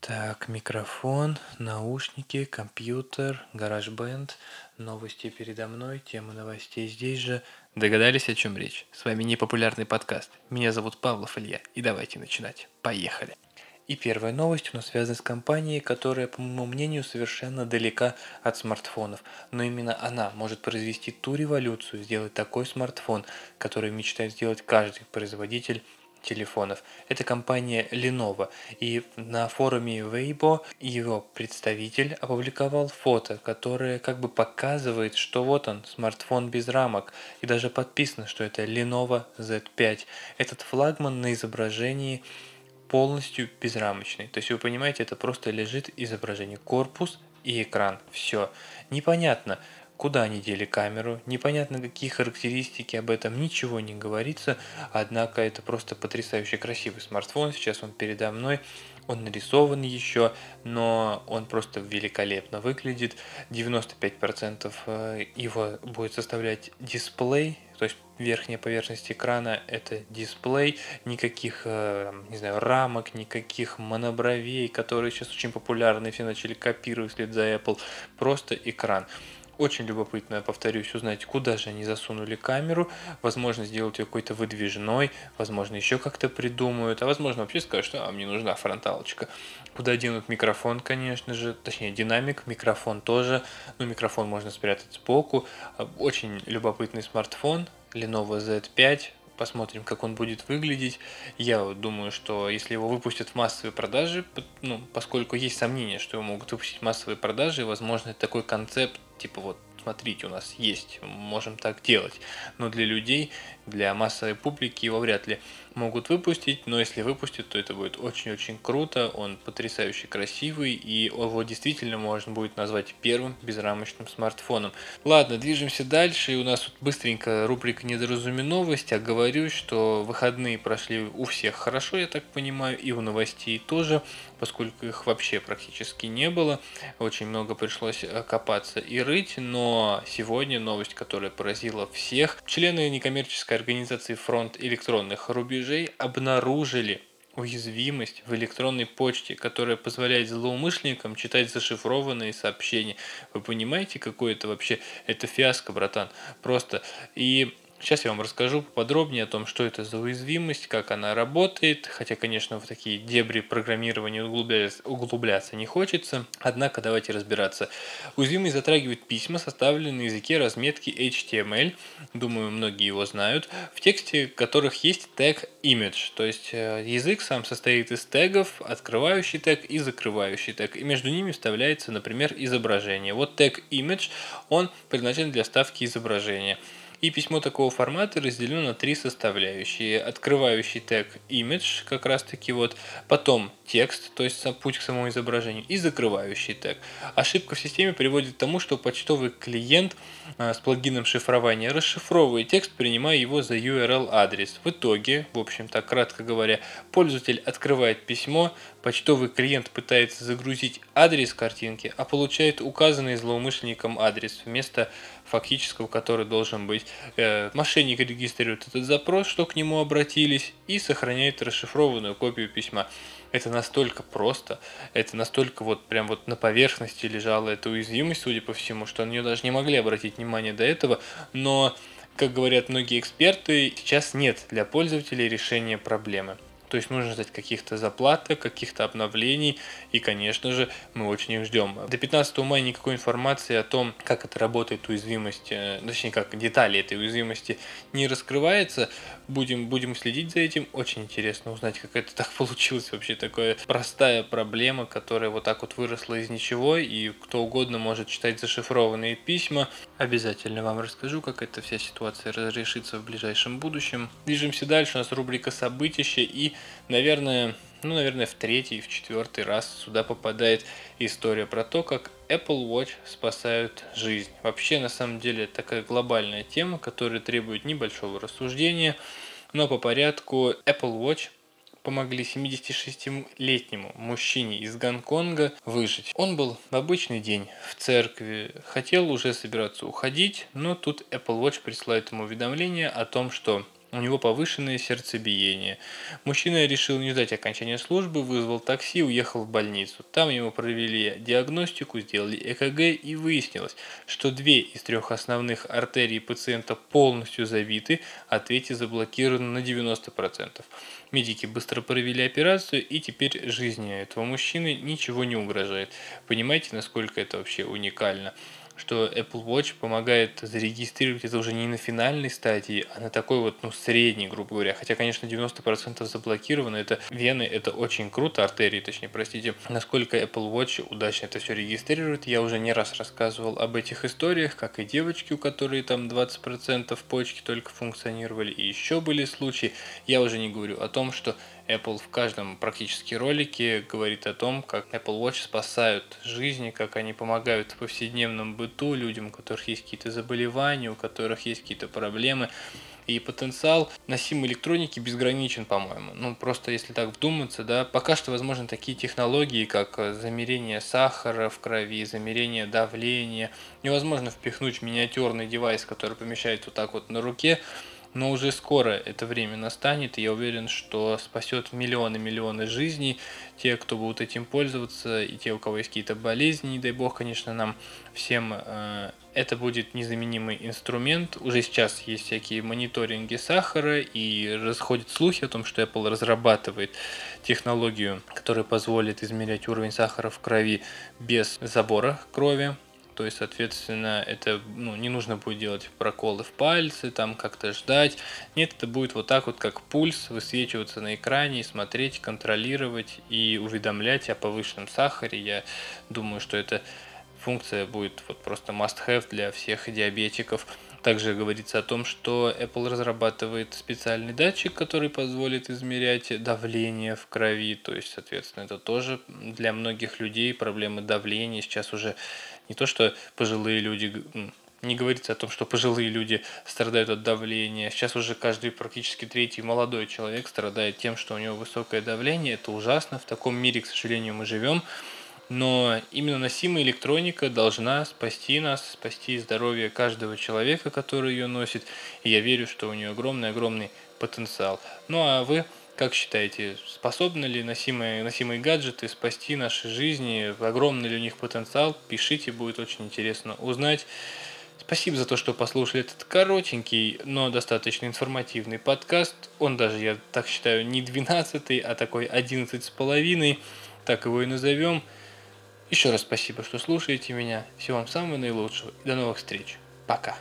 Так, микрофон, наушники, компьютер, гараж-бенд, новости передо мной, тема новостей здесь же. Догадались, о чем речь? С вами непопулярный подкаст. Меня зовут Павлов Илья, и давайте начинать. Поехали! И первая новость у нас связана с компанией, которая, по моему мнению, совершенно далека от смартфонов. Но именно она может произвести ту революцию, сделать такой смартфон, который мечтает сделать каждый производитель телефонов. Это компания Lenovo. И на форуме Weibo его представитель опубликовал фото, которое как бы показывает, что вот он, смартфон без рамок. И даже подписано, что это Lenovo Z5. Этот флагман на изображении полностью безрамочный. То есть вы понимаете, это просто лежит изображение корпус и экран. Все. Непонятно, куда они дели камеру, непонятно какие характеристики, об этом ничего не говорится, однако это просто потрясающе красивый смартфон, сейчас он передо мной, он нарисован еще, но он просто великолепно выглядит, 95% э, его будет составлять дисплей, то есть верхняя поверхность экрана это дисплей, никаких, э, не знаю, рамок, никаких монобровей, которые сейчас очень популярны, все начали копировать вслед за Apple, просто экран. Очень любопытно, повторюсь, узнать, куда же они засунули камеру. Возможно, сделать ее какой-то выдвижной, возможно, еще как-то придумают, а возможно, вообще скажут, что а, мне нужна фронталочка. Куда денут микрофон, конечно же, точнее, динамик, микрофон тоже. Ну, микрофон можно спрятать сбоку. Очень любопытный смартфон, Lenovo Z5, посмотрим, как он будет выглядеть. Я думаю, что если его выпустят в массовые продажи, ну, поскольку есть сомнения, что его могут выпустить в массовые продажи, возможно, такой концепт типа вот смотрите, у нас есть, можем так делать. Но для людей, для массовой публики его вряд ли могут выпустить, но если выпустят, то это будет очень-очень круто, он потрясающе красивый, и его действительно можно будет назвать первым безрамочным смартфоном. Ладно, движемся дальше, и у нас тут быстренько рубрика «Недоразуми новости», а говорю, что выходные прошли у всех хорошо, я так понимаю, и у новостей тоже, поскольку их вообще практически не было, очень много пришлось э, копаться и рыть, но сегодня новость, которая поразила всех, члены некоммерческой организации «Фронт электронных рубежей» обнаружили уязвимость в электронной почте, которая позволяет злоумышленникам читать зашифрованные сообщения. Вы понимаете, какое это вообще? Это фиаско, братан. Просто. И Сейчас я вам расскажу подробнее о том, что это за уязвимость, как она работает, хотя, конечно, в такие дебри программирования углубляться, углубляться не хочется, однако давайте разбираться. Уязвимость затрагивает письма, составленные на языке разметки HTML, думаю, многие его знают, в тексте которых есть тег image, то есть э, язык сам состоит из тегов, открывающий тег и закрывающий тег, и между ними вставляется, например, изображение. Вот тег image, он предназначен для ставки изображения. И письмо такого формата разделено на три составляющие. Открывающий тег image, как раз таки вот, потом текст, то есть путь к самому изображению, и закрывающий тег. Ошибка в системе приводит к тому, что почтовый клиент а, с плагином шифрования расшифровывает текст, принимая его за URL-адрес. В итоге, в общем-то, кратко говоря, пользователь открывает письмо, почтовый клиент пытается загрузить адрес картинки, а получает указанный злоумышленником адрес вместо фактического, который должен быть. Э, мошенник регистрирует этот запрос, что к нему обратились, и сохраняет расшифрованную копию письма. Это настолько просто, это настолько вот прям вот на поверхности лежала эта уязвимость, судя по всему, что на нее даже не могли обратить внимание до этого, но, как говорят многие эксперты, сейчас нет для пользователей решения проблемы. То есть нужно ждать каких-то заплаток, каких-то обновлений, и, конечно же, мы очень их ждем. До 15 мая никакой информации о том, как это работает уязвимость, э, точнее, как детали этой уязвимости не раскрывается. Будем, будем следить за этим. Очень интересно узнать, как это так получилось. Вообще такая простая проблема, которая вот так вот выросла из ничего, и кто угодно может читать зашифрованные письма. Обязательно вам расскажу, как эта вся ситуация разрешится в ближайшем будущем. Движемся дальше. У нас рубрика «Событища» и наверное, ну, наверное, в третий, в четвертый раз сюда попадает история про то, как Apple Watch спасают жизнь. Вообще, на самом деле, такая глобальная тема, которая требует небольшого рассуждения, но по порядку Apple Watch помогли 76-летнему мужчине из Гонконга выжить. Он был в обычный день в церкви, хотел уже собираться уходить, но тут Apple Watch присылает ему уведомление о том, что у него повышенное сердцебиение. Мужчина решил не ждать окончания службы, вызвал такси, уехал в больницу. Там ему провели диагностику, сделали ЭКГ и выяснилось, что две из трех основных артерий пациента полностью забиты, а третья заблокирована на 90%. Медики быстро провели операцию, и теперь жизни этого мужчины ничего не угрожает. Понимаете, насколько это вообще уникально? Что Apple Watch помогает зарегистрировать это уже не на финальной стадии, а на такой вот, ну, средней, грубо говоря. Хотя, конечно, 90% заблокировано. Это вены, это очень круто, артерии, точнее, простите. Насколько Apple Watch удачно это все регистрирует, я уже не раз рассказывал об этих историях, как и девочки, у которой там 20% почки только функционировали, и еще были случаи. Я уже не говорю о том, что Apple в каждом практически ролике говорит о том, как Apple Watch спасают жизни, как они помогают в повседневном быту людям, у которых есть какие-то заболевания, у которых есть какие-то проблемы. И потенциал носимой электроники безграничен, по-моему. Ну, просто если так вдуматься, да, пока что возможны такие технологии, как замерение сахара в крови, замерение давления. Невозможно впихнуть миниатюрный девайс, который помещается вот так вот на руке, но уже скоро это время настанет, и я уверен, что спасет миллионы-миллионы жизней, те, кто будут этим пользоваться, и те, у кого есть какие-то болезни, не дай бог, конечно, нам всем э, это будет незаменимый инструмент. Уже сейчас есть всякие мониторинги сахара, и расходят слухи о том, что Apple разрабатывает технологию, которая позволит измерять уровень сахара в крови без забора крови, то есть, соответственно, это ну, не нужно будет делать проколы в пальцы, там как-то ждать. Нет, это будет вот так вот, как пульс, высвечиваться на экране, смотреть, контролировать и уведомлять о повышенном сахаре. Я думаю, что эта функция будет вот просто must-have для всех диабетиков. Также говорится о том, что Apple разрабатывает специальный датчик, который позволит измерять давление в крови. То есть, соответственно, это тоже для многих людей проблемы давления сейчас уже не то, что пожилые люди, не говорится о том, что пожилые люди страдают от давления. Сейчас уже каждый практически третий молодой человек страдает тем, что у него высокое давление. Это ужасно. В таком мире, к сожалению, мы живем. Но именно носимая электроника должна спасти нас, спасти здоровье каждого человека, который ее носит. И я верю, что у нее огромный-огромный потенциал. Ну а вы как считаете, способны ли носимые, носимые гаджеты спасти наши жизни? Огромный ли у них потенциал? Пишите, будет очень интересно узнать. Спасибо за то, что послушали этот коротенький, но достаточно информативный подкаст. Он даже, я так считаю, не 12, а такой 11 с половиной. Так его и назовем. Еще раз спасибо, что слушаете меня. Всего вам самого наилучшего. До новых встреч. Пока.